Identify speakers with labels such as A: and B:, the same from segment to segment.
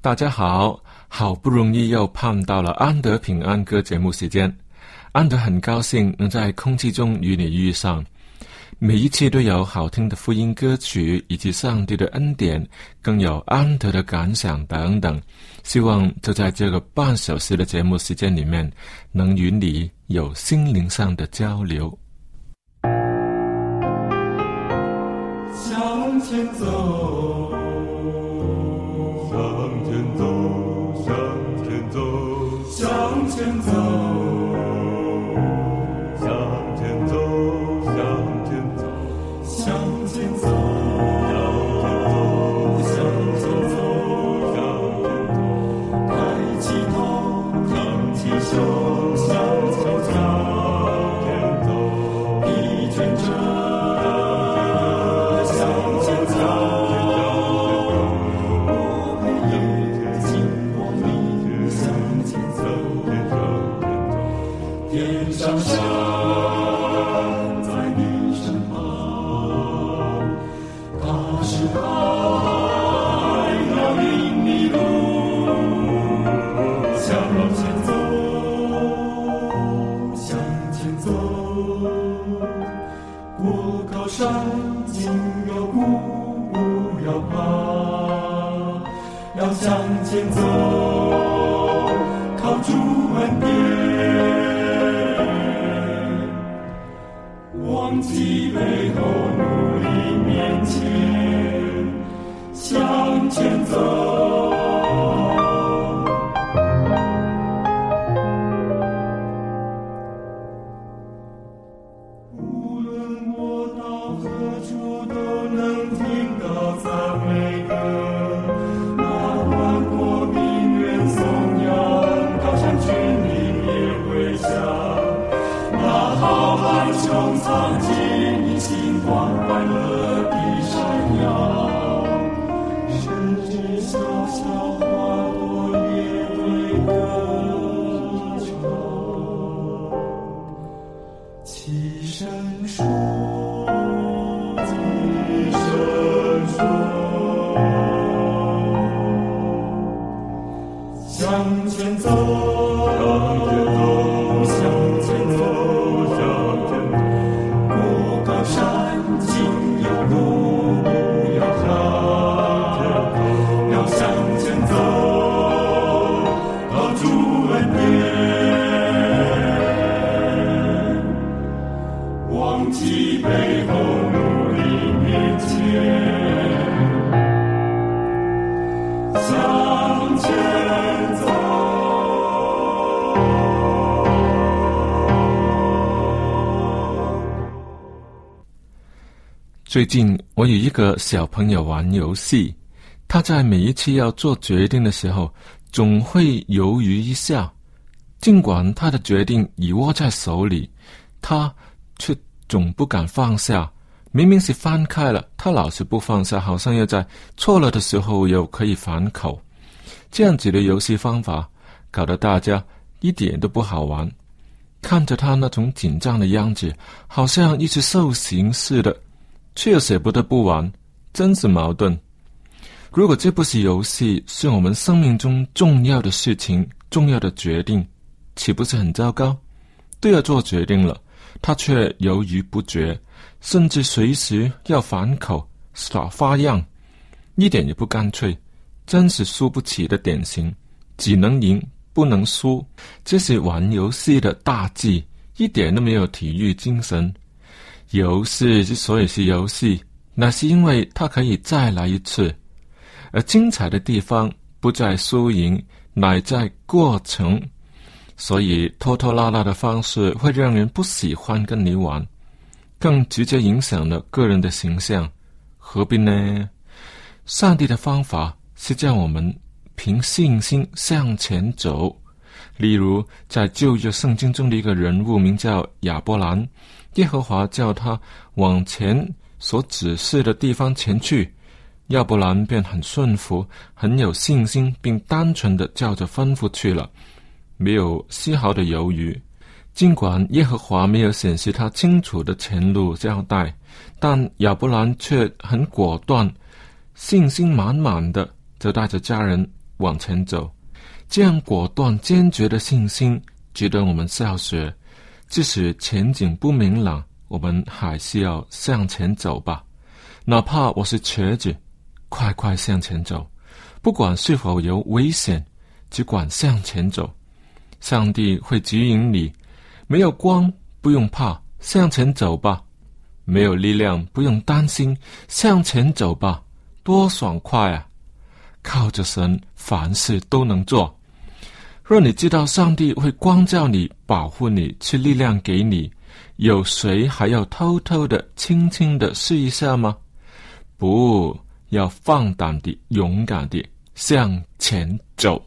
A: 大家好，好不容易又盼到了安德平安歌节目时间，安德很高兴能在空气中与你遇上。每一期都有好听的福音歌曲，以及上帝的恩典，更有安德的感想等等。希望就在这个半小时的节目时间里面，能与你有心灵上的交流。
B: 向前走。
A: 最近我与一个小朋友玩游戏，他在每一次要做决定的时候，总会犹豫一下。尽管他的决定已握在手里，他却总不敢放下。明明是翻开了，他老是不放下，好像要在错了的时候又可以反口。这样子的游戏方法，搞得大家一点都不好玩。看着他那种紧张的样子，好像一只受刑似的，却又舍不得不玩，真是矛盾。如果这不是游戏，是我们生命中重要的事情、重要的决定，岂不是很糟糕？都要做决定了，他却犹豫不决。甚至随时要反口耍花样，一点也不干脆，真是输不起的典型。只能赢不能输，这是玩游戏的大忌，一点都没有体育精神。游戏之所以是游戏，那是因为它可以再来一次，而精彩的地方不在输赢，乃在过程。所以拖拖拉拉的方式会让人不喜欢跟你玩。更直接影响了个人的形象，何必呢？上帝的方法是叫我们凭信心向前走。例如，在旧约圣经中的一个人物名叫亚伯兰，耶和华叫他往前所指示的地方前去，亚伯兰便很顺服，很有信心，并单纯的照着吩咐去了，没有丝毫的犹豫。尽管耶和华没有显示他清楚的前路交代，但亚伯兰却很果断、信心满满的，就带着家人往前走。这样果断、坚决的信心，值得我们效学。即使前景不明朗，我们还是要向前走吧。哪怕我是瘸子，快快向前走。不管是否有危险，只管向前走。上帝会指引你。没有光，不用怕，向前走吧；没有力量，不用担心，向前走吧，多爽快啊！靠着神，凡事都能做。若你知道上帝会光照你、保护你、赐力量给你，有谁还要偷偷的、轻轻的试一下吗？不要放胆的、勇敢的向前走。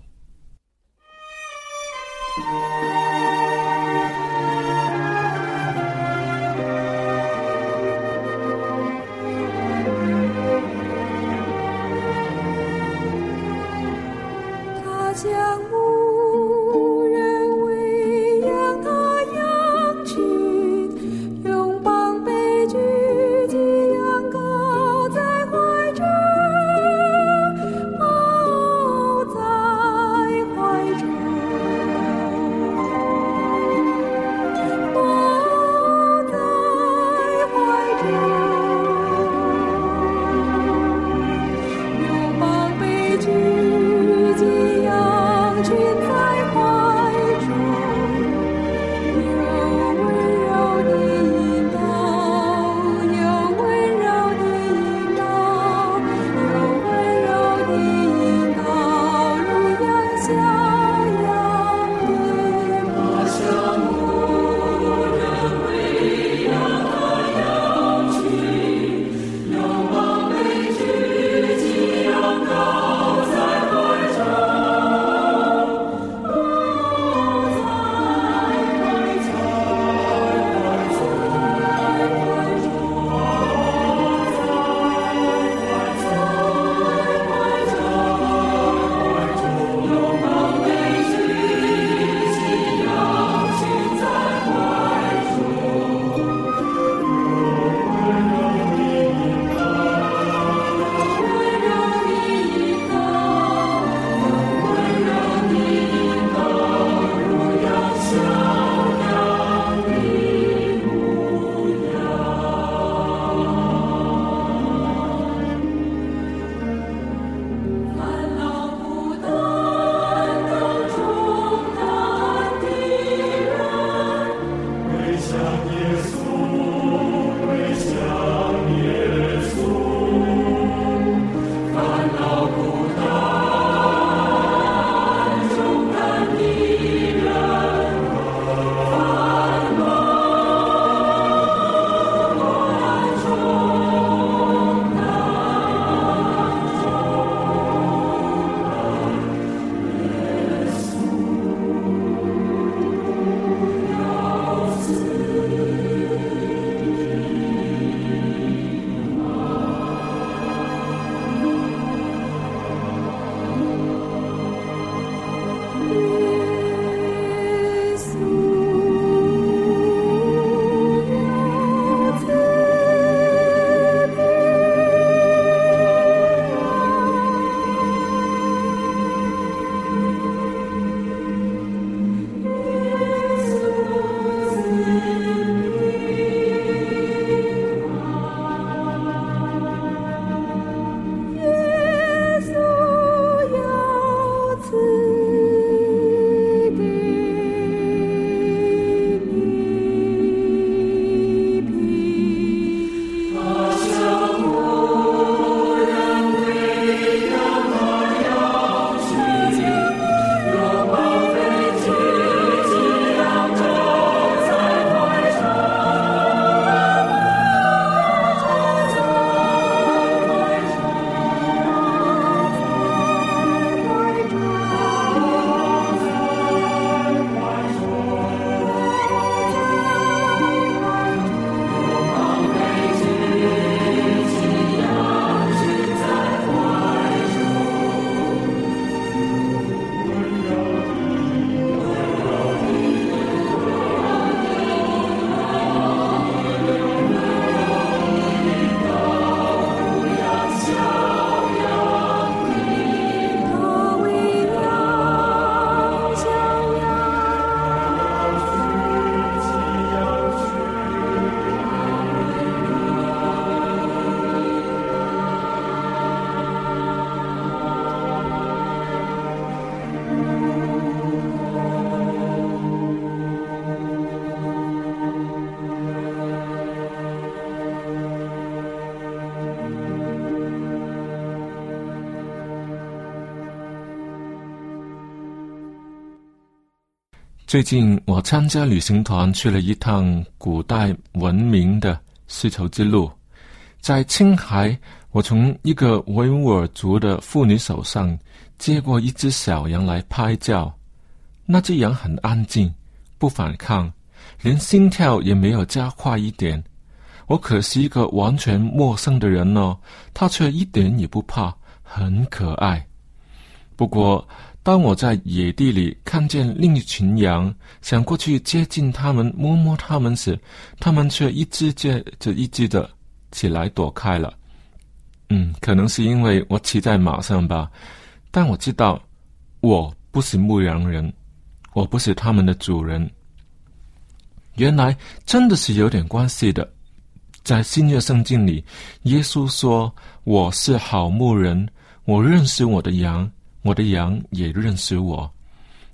A: 最近我参加旅行团去了一趟古代文明的丝绸之路，在青海，我从一个维吾尔族的妇女手上接过一只小羊来拍照。那只羊很安静，不反抗，连心跳也没有加快一点。我可是一个完全陌生的人哦，它却一点也不怕，很可爱。不过，当我在野地里看见另一群羊，想过去接近它们、摸摸它们时，它们却一只接着一只的起来躲开了。嗯，可能是因为我骑在马上吧，但我知道我不是牧羊人，我不是他们的主人。原来真的是有点关系的，在新约圣经里，耶稣说：“我是好牧人，我认识我的羊。”我的羊也认识我，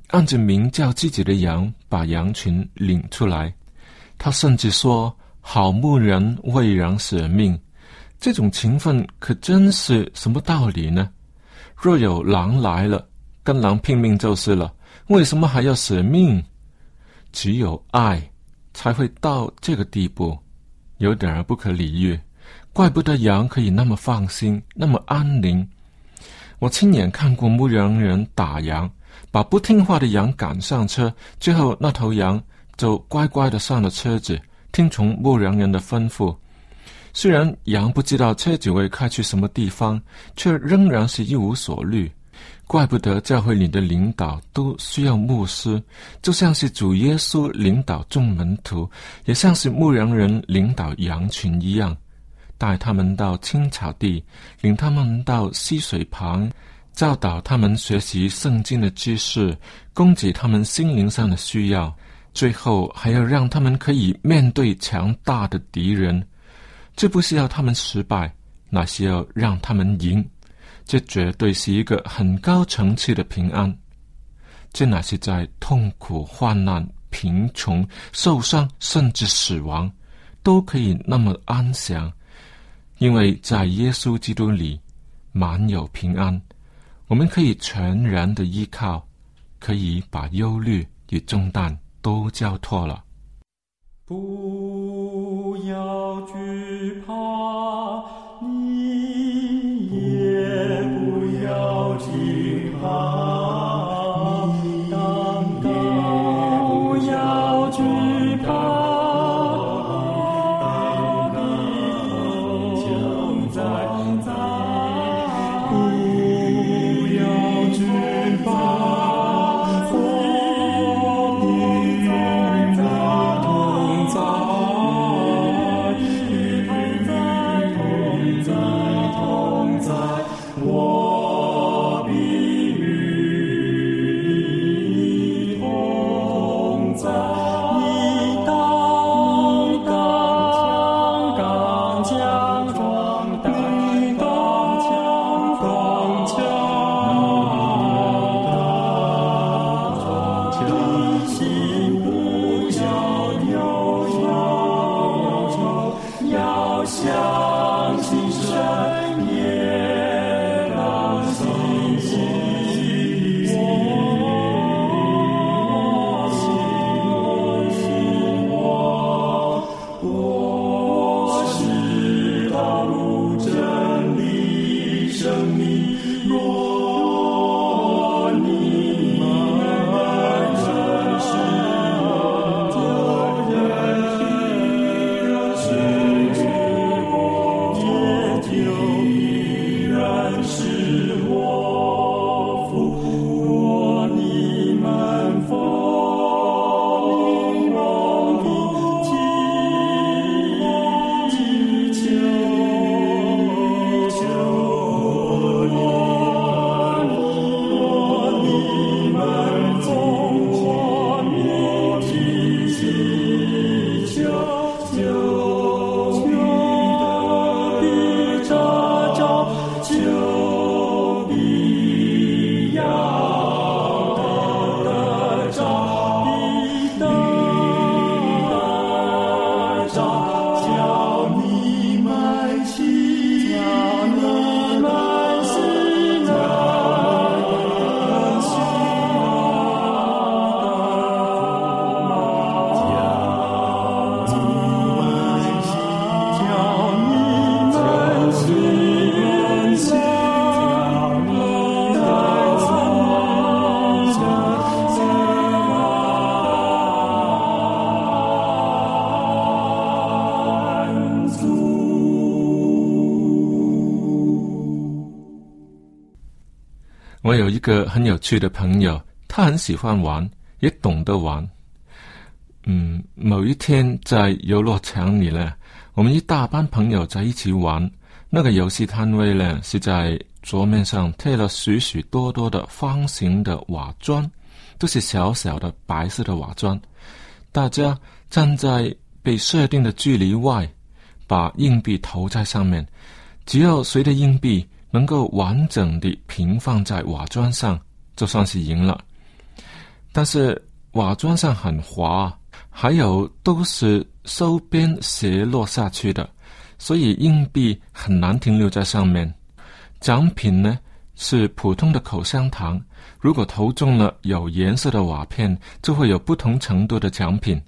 A: 按着名叫自己的羊，把羊群领出来。他甚至说：“好牧人为羊舍命。”这种情分可真是什么道理呢？若有狼来了，跟狼拼命就是了。为什么还要舍命？只有爱才会到这个地步，有点儿不可理喻。怪不得羊可以那么放心，那么安宁。我亲眼看过牧羊人打羊，把不听话的羊赶上车，最后那头羊就乖乖的上了车子，听从牧羊人的吩咐。虽然羊不知道车子会开去什么地方，却仍然是一无所虑。怪不得教会里的领导都需要牧师，就像是主耶稣领导众门徒，也像是牧羊人领导羊群一样。带他们到青草地，领他们到溪水旁，教导他们学习圣经的知识，供给他们心灵上的需要。最后还要让他们可以面对强大的敌人。这不是要他们失败，那是要让他们赢。这绝对是一个很高层次的平安。这乃是在痛苦、患难、贫穷、受伤，甚至死亡，都可以那么安详。因为在耶稣基督里满有平安，我们可以全然的依靠，可以把忧虑与重担都交托了。
B: 不要惧怕，你也不要惧怕，
A: 有一个很有趣的朋友，他很喜欢玩，也懂得玩。嗯，某一天在游乐场里呢，我们一大班朋友在一起玩。那个游戏摊位呢，是在桌面上贴了许许多多的方形的瓦砖，都是小小的白色的瓦砖。大家站在被设定的距离外，把硬币投在上面。只要谁的硬币能够完整地平放在瓦砖上，就算是赢了。但是瓦砖上很滑。还有都是收边斜落下去的，所以硬币很难停留在上面。奖品呢是普通的口香糖，如果投中了有颜色的瓦片，就会有不同程度的奖品。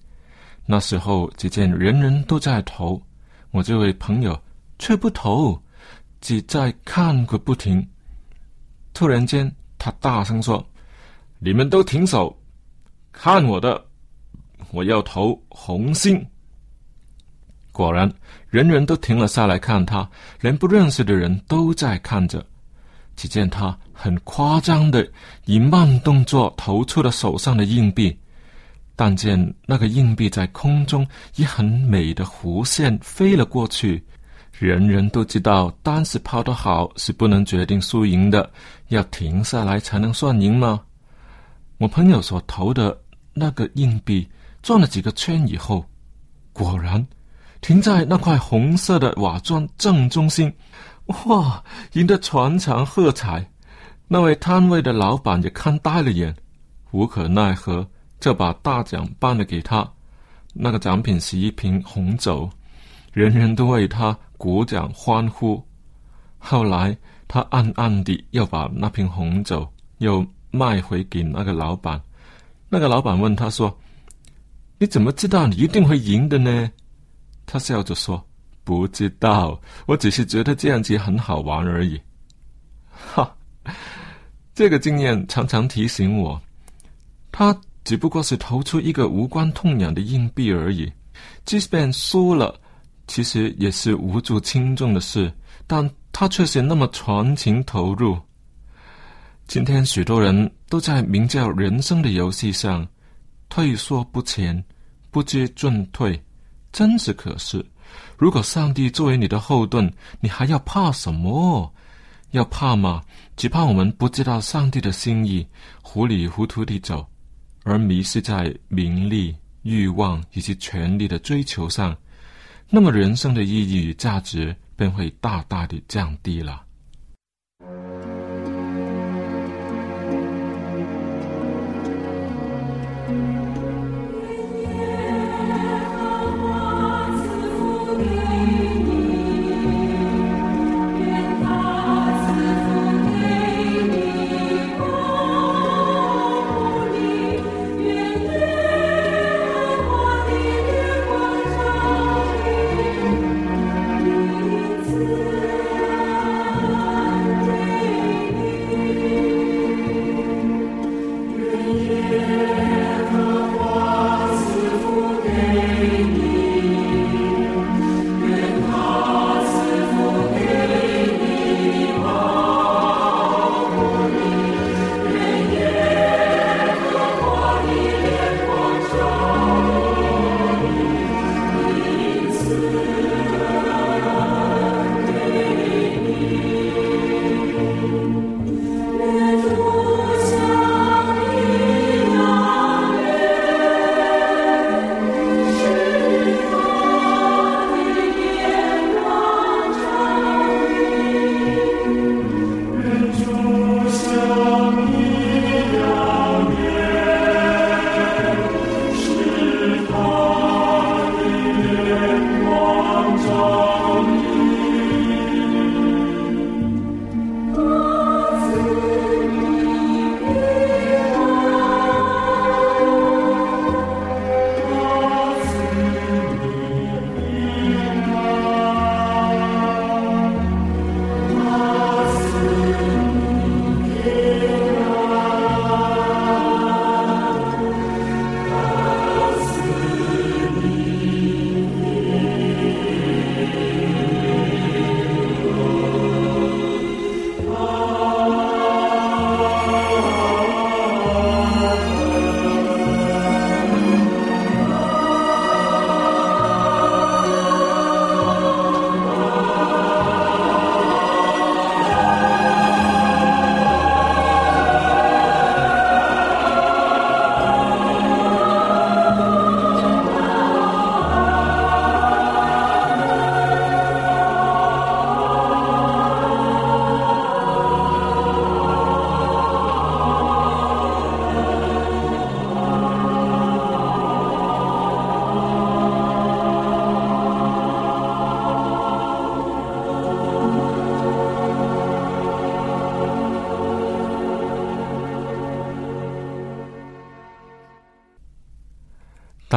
A: 那时候只见人人都在投，我这位朋友却不投，只在看个不停。突然间，他大声说：“你们都停手，看我的！”我要投红心。果然，人人都停了下来看他，连不认识的人都在看着。只见他很夸张的以慢动作投出了手上的硬币，但见那个硬币在空中以很美的弧线飞了过去。人人都知道，单是抛得好是不能决定输赢的，要停下来才能算赢吗？我朋友所投的那个硬币。转了几个圈以后，果然停在那块红色的瓦砖正中心。哇！赢得全场喝彩。那位摊位的老板也看呆了眼，无可奈何，就把大奖颁了给他。那个奖品是一瓶红酒，人人都为他鼓掌欢呼。后来他暗暗地又把那瓶红酒又卖回给那个老板。那个老板问他说。你怎么知道你一定会赢的呢？他笑着说：“不知道，我只是觉得这样子很好玩而已。”哈，这个经验常常提醒我，他只不过是投出一个无关痛痒的硬币而已。即便输了，其实也是无足轻重的事，但他却是那么全情投入。今天许多人都在名叫人生的游戏上。退缩不前，不知进退，真是可是。如果上帝作为你的后盾，你还要怕什么？要怕吗？只怕我们不知道上帝的心意，糊里糊涂地走，而迷失在名利、欲望以及权力的追求上，那么人生的意义与价值便会大大的降低了。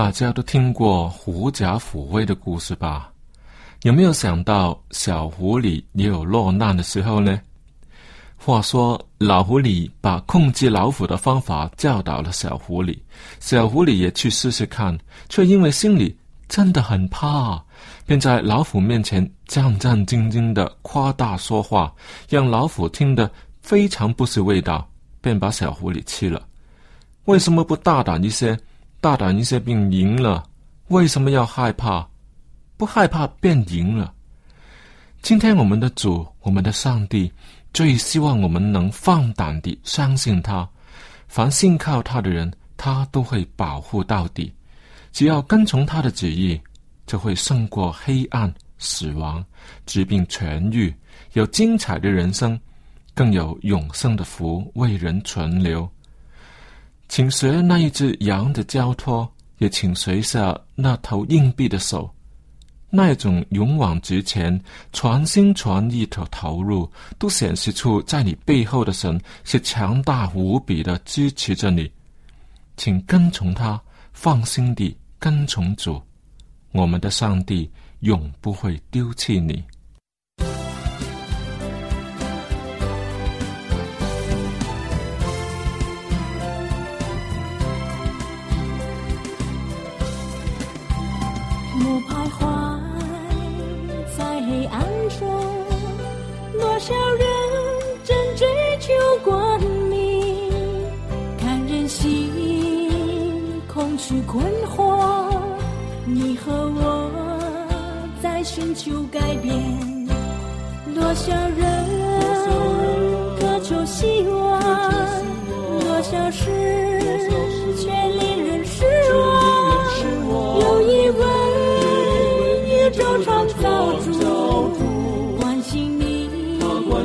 A: 大家都听过狐假虎威的故事吧？有没有想到小狐狸也有落难的时候呢？话说，老狐狸把控制老虎的方法教导了小狐狸，小狐狸也去试试看，却因为心里真的很怕，便在老虎面前战战兢兢的夸大说话，让老虎听得非常不是味道，便把小狐狸吃了。为什么不大胆一些？大胆一些便赢了？为什么要害怕？不害怕便赢了？今天我们的主，我们的上帝。最希望我们能放胆地相信他，凡信靠他的人，他都会保护到底。只要跟从他的旨意，就会胜过黑暗、死亡、疾病痊愈，有精彩的人生，更有永生的福为人存留。请随那一只羊的交托，也请随下那头硬币的手。那种勇往直前、全心全意的投入，都显示出在你背后的神是强大无比的支持着你。请跟从他，放心地跟从主，我们的上帝永不会丢弃你。
B: 黑暗中多少人正追求光明看人心空虚困惑你和我在寻求改变。多少人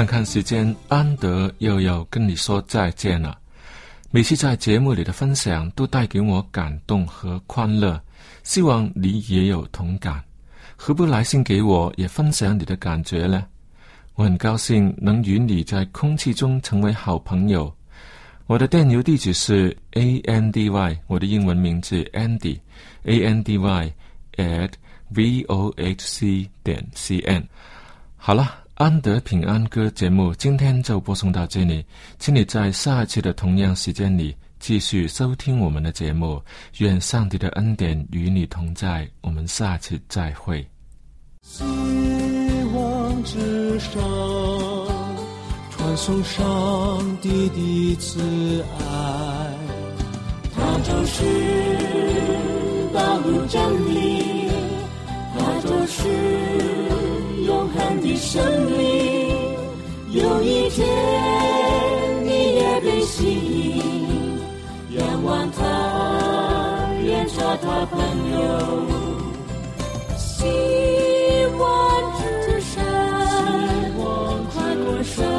A: 看看时间，安德又要跟你说再见了。每次在节目里的分享都带给我感动和欢乐，希望你也有同感。何不来信给我，也分享你的感觉呢？我很高兴能与你在空气中成为好朋友。我的电邮地址是 a n d y，我的英文名字 Andy，a n d y at v o h c 点 c n。好了。安德平安歌节目今天就播送到这里，请你在下一期的同样时间里继续收听我们的节目。愿上帝的恩典与你同在，我们下次再会。
C: 希望之上，传送上帝的慈爱，
B: 他就是道路真理，他就是。生命，有一天你也被吸引，仰望他，愿做他朋友。希望之山，跨过山。